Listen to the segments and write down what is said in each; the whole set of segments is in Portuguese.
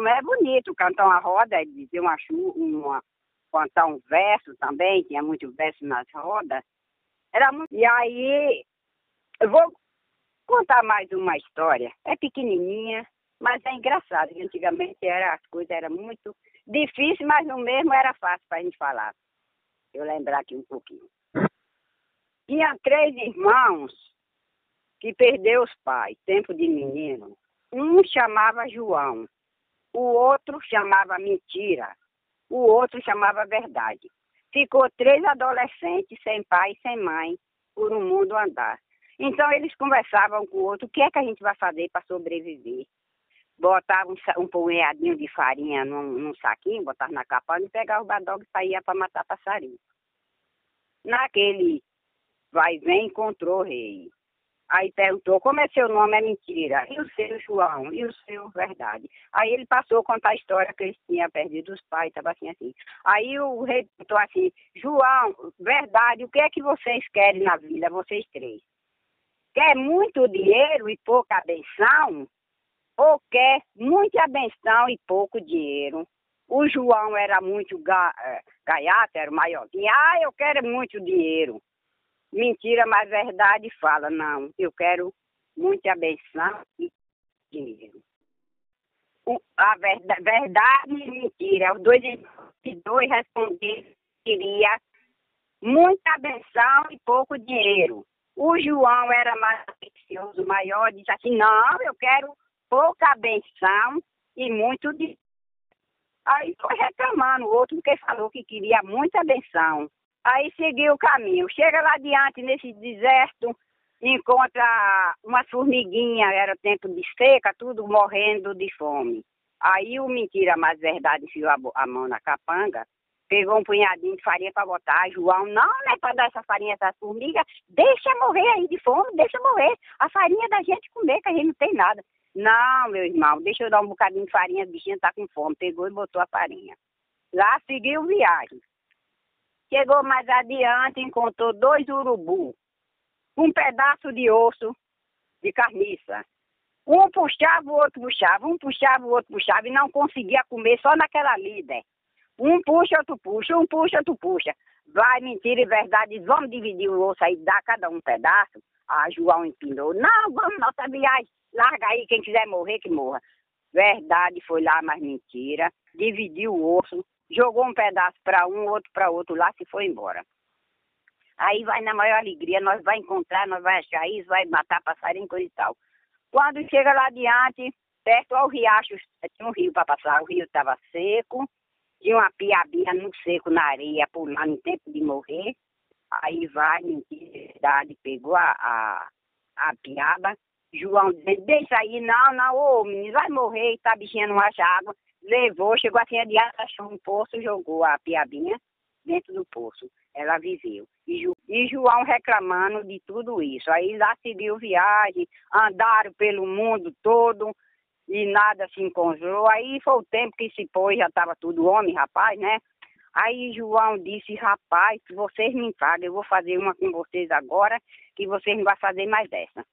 como é bonito cantar uma roda, dizer uma chuva, uma, cantar um verso também, tinha muito verso nas rodas. Era muito... E aí, eu vou contar mais uma história. É pequenininha, mas é engraçado. Antigamente era, as coisas eram muito difíceis, mas no mesmo era fácil para a gente falar. Eu lembrar aqui um pouquinho. Tinha três irmãos que perdeu os pais, tempo de menino. Um chamava João, o outro chamava Mentira, o outro chamava Verdade. Ficou três adolescentes sem pai e sem mãe por um mundo andar. Então eles conversavam com o outro, o que é que a gente vai fazer para sobreviver? Botava um, um punhadinho de farinha num, num saquinho, botava na capa e pegava o badog e saía para matar passarinho. Naquele vai vem encontrou o rei. Aí perguntou, como é seu nome? É mentira. E o seu, João? E o seu, verdade? Aí ele passou a contar a história que eles tinham perdido os pais, estava assim, assim. Aí o rei perguntou assim, João, verdade, o que é que vocês querem na vida, vocês três? Quer muito dinheiro e pouca abenção? Ou quer muita abenção e pouco dinheiro? O João era muito ga, eh, gaiato, era maiorzinho. Ah, eu quero muito dinheiro mentira, mas verdade fala, não, eu quero muita benção e dinheiro. A verdade, verdade e mentira, os dois, dois responderam que queria muita benção e pouco dinheiro. O João era mais ambicioso, maior, disse assim, não, eu quero pouca benção e muito dinheiro. Aí foi reclamando o outro porque falou que queria muita benção. Aí seguiu o caminho. Chega lá adiante, nesse deserto, encontra uma formiguinha, era tempo de seca, tudo morrendo de fome. Aí o mentira, mas verdade, enfiou a, a mão na capanga, pegou um punhadinho de farinha para botar. João, não, não é para dar essa farinha essas formigas, deixa morrer aí de fome, deixa morrer. A farinha da gente comer, que a gente não tem nada. Não, meu irmão, deixa eu dar um bocadinho de farinha, a bichinha tá com fome. Pegou e botou a farinha. Lá seguiu viagem. Chegou mais adiante, encontrou dois urubus, um pedaço de osso de carniça. Um puxava, o outro puxava, um puxava, o outro puxava, e não conseguia comer só naquela líder. Um puxa, outro puxa, um puxa, outro puxa. Vai, mentira e verdade, vamos dividir o osso aí, dá cada um pedaço. Ah, João empinou. Não, vamos nossa viagem, larga aí, quem quiser morrer, que morra. Verdade foi lá, mas mentira. Dividiu o osso, jogou um pedaço para um, outro para outro lá, se foi embora. Aí vai na maior alegria, nós vai encontrar, nós vai achar isso, vai matar passarinho, coisa e tal. Quando chega lá adiante, perto ao riacho, tinha um rio para passar, o rio estava seco, tinha uma piabinha no seco na areia, pulando no tempo de morrer. Aí vai, mentira, pegou a, a, a piaba, João dizendo, deixa aí, não, não, ô menino, vai morrer, tá bichinha não acha água levou, chegou assim adiante, achou um poço, jogou a piabinha dentro do poço. Ela viveu. E, Ju, e João reclamando de tudo isso. Aí lá seguiu viagem, andaram pelo mundo todo e nada se encontrou. Aí foi o tempo que se pôs, já estava tudo homem, rapaz, né? Aí João disse, rapaz, vocês me pagam, eu vou fazer uma com vocês agora, que vocês não vão fazer mais dessa.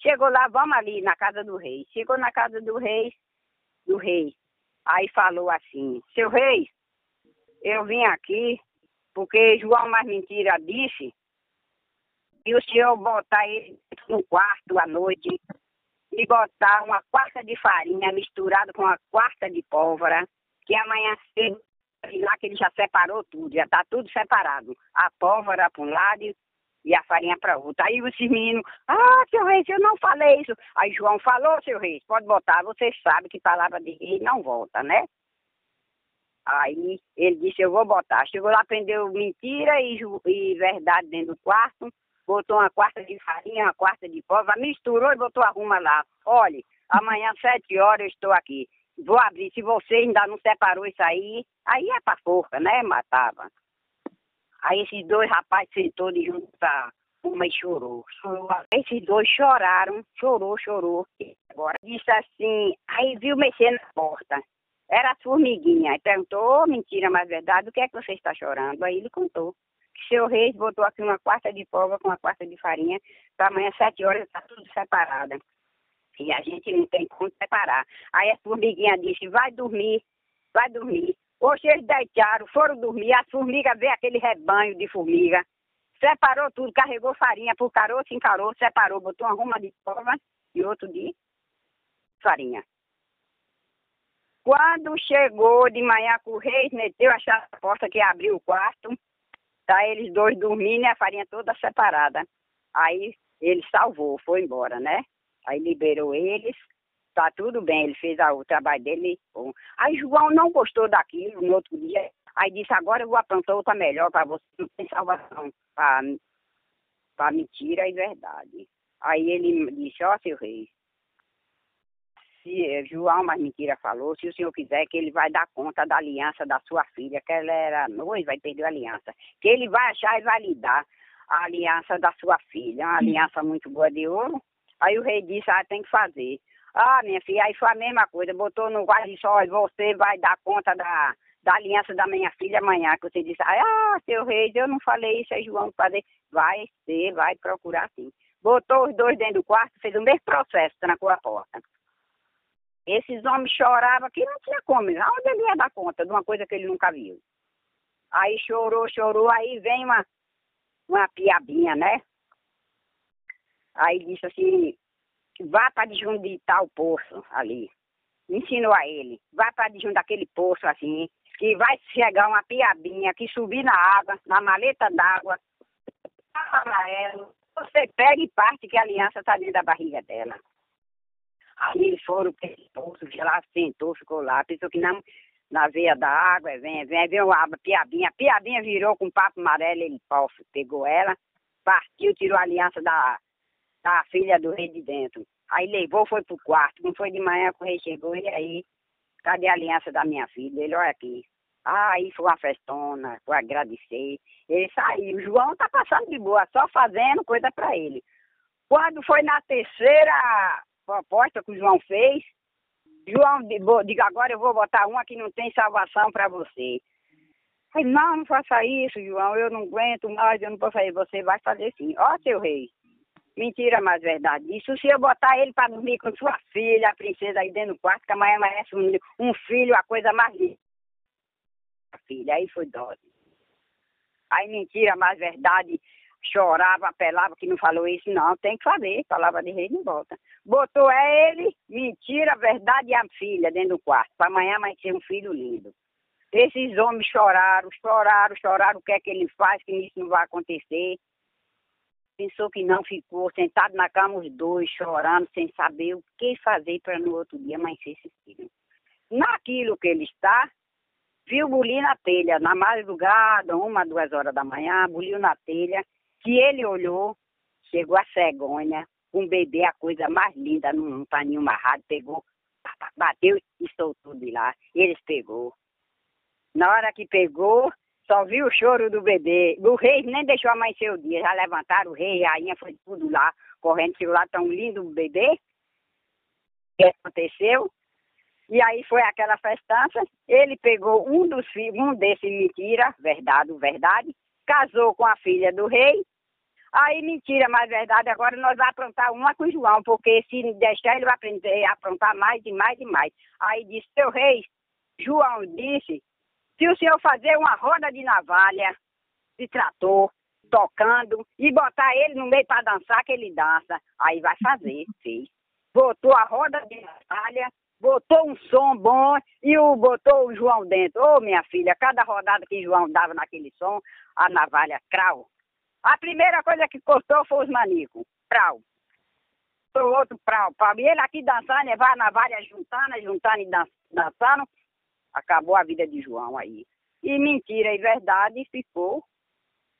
Chegou lá, vamos ali na casa do rei. Chegou na casa do rei, do rei. Aí falou assim, seu rei, eu vim aqui porque João Mais Mentira disse que o senhor botar ele no quarto à noite e botar uma quarta de farinha misturada com uma quarta de pólvora, que amanhã cedo, lá que ele já separou tudo, já está tudo separado. A pólvora para um lado e a farinha para outro. Aí os meninos, ah, seu rei, eu não falei isso. Aí João falou, seu rei, pode botar, você sabe que palavra de rei não volta, né? Aí ele disse, eu vou botar. Chegou lá, prendeu mentira e, e verdade dentro do quarto, botou uma quarta de farinha, uma quarta de pólvora, misturou e botou a ruma lá. Olhe, amanhã, sete horas, eu estou aqui. Vou abrir. Se você ainda não separou isso aí, aí é pra forca, né? Matava. Aí esses dois rapazes sentou de junto pra uma e chorou. chorou. Esses dois choraram, chorou, chorou. Agora disse assim, aí viu mexer na porta. Era a formiguinha. Aí perguntou, oh, mentira, mas verdade, o que é que você está chorando? Aí ele contou. Que seu rei botou aqui uma quarta de pólvora com uma quarta de farinha. Para amanhã, sete horas, está tudo separado. E a gente não tem como separar. Aí a formiguinha disse, vai dormir, vai dormir. Hoje eles deitaram, foram dormir, as formigas veio aquele rebanho de formiga. Separou tudo, carregou farinha por caroço em caroço, separou, botou uma ruma de cova e outro de farinha. Quando chegou de manhã com o rei, meteu a chave na porta que abriu o quarto, tá eles dois dormindo e a farinha toda separada. Aí ele salvou, foi embora, né? Aí liberou eles, tá tudo bem, ele fez o trabalho dele. Bom. Aí João não gostou daquilo no outro dia. Aí disse, agora eu vou aprontar outra melhor para você, não tem salvação para mentira e verdade. Aí ele disse, ó oh, seu rei, se eh, João, mas mentira, falou, se o senhor quiser que ele vai dar conta da aliança da sua filha, que ela era noiva e perdeu a aliança, que ele vai achar e vai lhe dar a aliança da sua filha, uma aliança muito boa de ouro. Aí o rei disse, ah, tem que fazer. Ah, minha filha, aí foi a mesma coisa, botou no guarda e olha, você vai dar conta da, da aliança da minha filha amanhã, que você disse, ah, seu rei, eu não falei isso, é João fazer. Vai ser, vai procurar sim. Botou os dois dentro do quarto, fez o mesmo processo, trancou a porta. Esses homens choravam que não tinha como, onde ele ia dar conta de uma coisa que ele nunca viu. Aí chorou, chorou, aí vem uma, uma piabinha, né? Aí disse assim, vá para de de tal poço ali. Ensinou a ele, vá para de daquele poço assim, que vai chegar uma piabinha que subir na água, na maleta d'água, amarelo, você pega e parte que a aliança está dentro da barriga dela. Aí eles foram para esse poço, lá sentou, ficou lá, pensou que não, na veia da água, vem, vem, vem uma piabinha, piabinha virou com papo amarelo, ele pof, pegou ela, partiu, tirou a aliança da, da filha do rei de dentro. Aí levou, foi pro quarto, não foi de manhã que o rei chegou, e aí, cadê a aliança da minha filha? Ele, olha aqui. Ah, aí foi uma festona, foi agradecer. Ele saiu, João tá passando de boa, só fazendo coisa para ele. Quando foi na terceira proposta que o João fez. João, diga agora eu vou botar uma que não tem salvação para você. Falei, não, não faça isso, João, eu não aguento mais, eu não posso fazer. Você vai fazer sim. Ó, seu rei, mentira, mas verdade. Isso se eu botar ele para dormir com sua filha, a princesa aí dentro do quarto, que amanhã merece um, um filho, a coisa mais linda. Filha, aí foi dose. Aí mentira, mas verdade chorava, apelava que não falou isso, não, tem que fazer, palavra de rei não volta. Botou é ele, mentira, verdade e a filha dentro do quarto, para amanhã vai ser um filho lindo. Esses homens choraram, choraram, choraram, o que é que ele faz, que isso não vai acontecer. Pensou que não, ficou sentado na cama os dois, chorando, sem saber o que fazer para no outro dia amanhecer esse filho. Naquilo que ele está, viu bulir na telha, na madrugada, uma, duas horas da manhã, buliu na telha, que ele olhou, chegou a cegonha, um bebê, a coisa mais linda, num paninho amarrado, pegou, bateu e soltou de lá. Eles pegou. Na hora que pegou, só viu o choro do bebê. O rei nem deixou amanhecer o dia. Já levantaram o rei, a rainha foi tudo lá, correndo, chegou lá tão lindo o bebê. O que aconteceu? E aí foi aquela festança. Ele pegou um dos filhos, um desses mentira, verdade, verdade, casou com a filha do rei. Aí, mentira, mas verdade, agora nós vamos aprontar uma com o João, porque se deixar ele vai aprender a aprontar mais e mais e mais. Aí disse, seu rei, João disse, se o senhor fazer uma roda de navalha, de trator, tocando, e botar ele no meio para dançar, que ele dança, aí vai fazer, fez. Botou a roda de navalha, botou um som bom e o, botou o João dentro. Ô, oh, minha filha, cada rodada que João dava naquele som, a navalha crau. A primeira coisa que cortou foi os manicos, prau. O outro prau, prau. E ele aqui dançando, levar a navalha juntando, juntando e dançando. Acabou a vida de João aí. E mentira e verdade ficou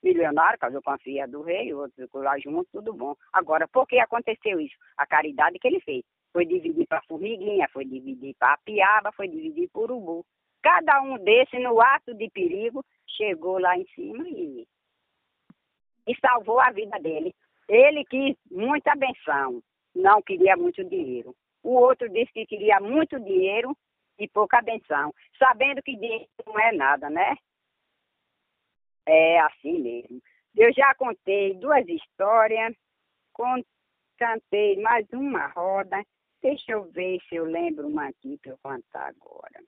milionário, casou com a filha do rei, o outro ficou lá junto, tudo bom. Agora, por que aconteceu isso? A caridade que ele fez. Foi dividir para formiguinha, foi dividir para piaba, foi dividir para urubu. Cada um desse, no ato de perigo, chegou lá em cima e, e salvou a vida dele. Ele quis muita benção, não queria muito dinheiro. O outro disse que queria muito dinheiro e pouca benção, sabendo que dinheiro não é nada, né? É assim mesmo. Eu já contei duas histórias, contei mais uma roda Deixa eu ver se eu lembro uma aqui para eu cantar agora.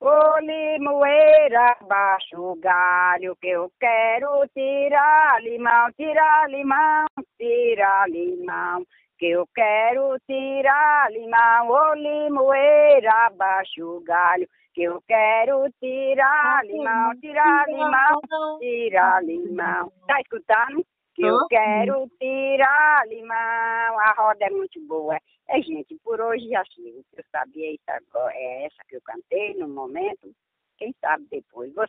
Ô limoeira, baixa o galho que eu quero tirar limão, tirar limão, tirar limão. Que eu quero tirar limão, ô limoeira, baixa o galho. Que eu quero tirar limão, tirar limão, tirar limão. Tá escutando? Que eu quero tirar limão. A roda é muito boa. É, gente, por hoje já chega. Eu sabia isso agora. É essa que eu cantei no momento. Quem sabe depois. Você